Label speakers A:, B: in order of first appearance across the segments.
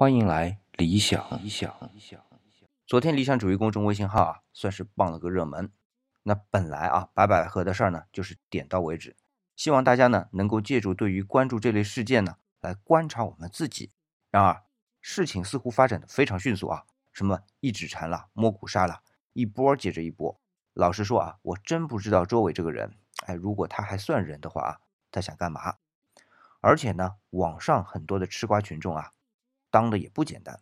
A: 欢迎来理想。理想，理想。昨天理想主义公众微信号啊，算是傍了个热门。那本来啊，白百合的事儿呢，就是点到为止。希望大家呢，能够借助对于关注这类事件呢，来观察我们自己。然而，事情似乎发展的非常迅速啊，什么一指禅了，摸骨杀了，一波接着一波。老实说啊，我真不知道周伟这个人，哎，如果他还算人的话啊，他想干嘛？而且呢，网上很多的吃瓜群众啊，当的也不简单。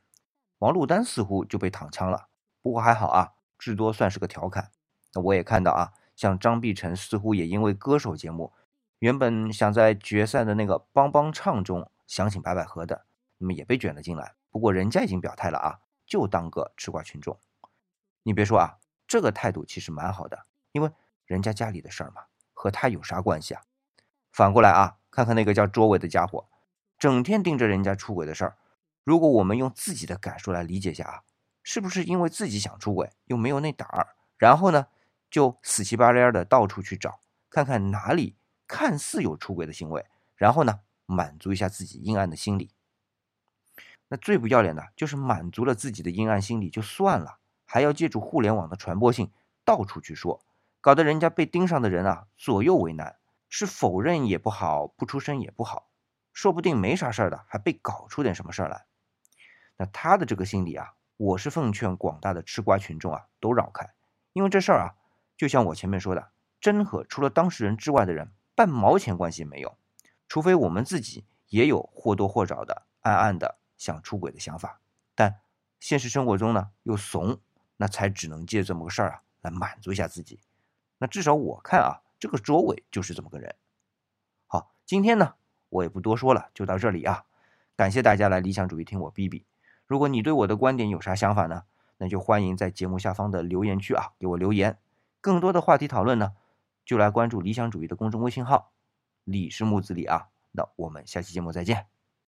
A: 王珞丹似乎就被躺枪了，不过还好啊，至多算是个调侃。那我也看到啊，像张碧晨似乎也因为歌手节目，原本想在决赛的那个帮帮唱中想请白百合的，那么也被卷了进来。不过人家已经表态了啊，就当个吃瓜群众。你别说啊，这个态度其实蛮好的，因为人家家里的事儿嘛，和他有啥关系啊？反过来啊，看看那个叫卓伟的家伙，整天盯着人家出轨的事儿。如果我们用自己的感受来理解一下啊，是不是因为自己想出轨又没有那胆儿，然后呢？就死乞白赖的到处去找，看看哪里看似有出轨的行为，然后呢，满足一下自己阴暗的心理。那最不要脸的就是满足了自己的阴暗心理就算了，还要借助互联网的传播性到处去说，搞得人家被盯上的人啊左右为难，是否认也不好，不出声也不好，说不定没啥事儿的还被搞出点什么事儿来。那他的这个心理啊，我是奉劝广大的吃瓜群众啊都绕开，因为这事儿啊。就像我前面说的，真和除了当事人之外的人半毛钱关系没有，除非我们自己也有或多或少的暗暗的想出轨的想法，但现实生活中呢又怂，那才只能借这么个事儿啊来满足一下自己。那至少我看啊，这个卓伟就是这么个人。好，今天呢我也不多说了，就到这里啊。感谢大家来理想主义听我逼逼。如果你对我的观点有啥想法呢，那就欢迎在节目下方的留言区啊给我留言。更多的话题讨论呢，就来关注理想主义的公众微信号，李是木子李啊。那我们下期节目再见。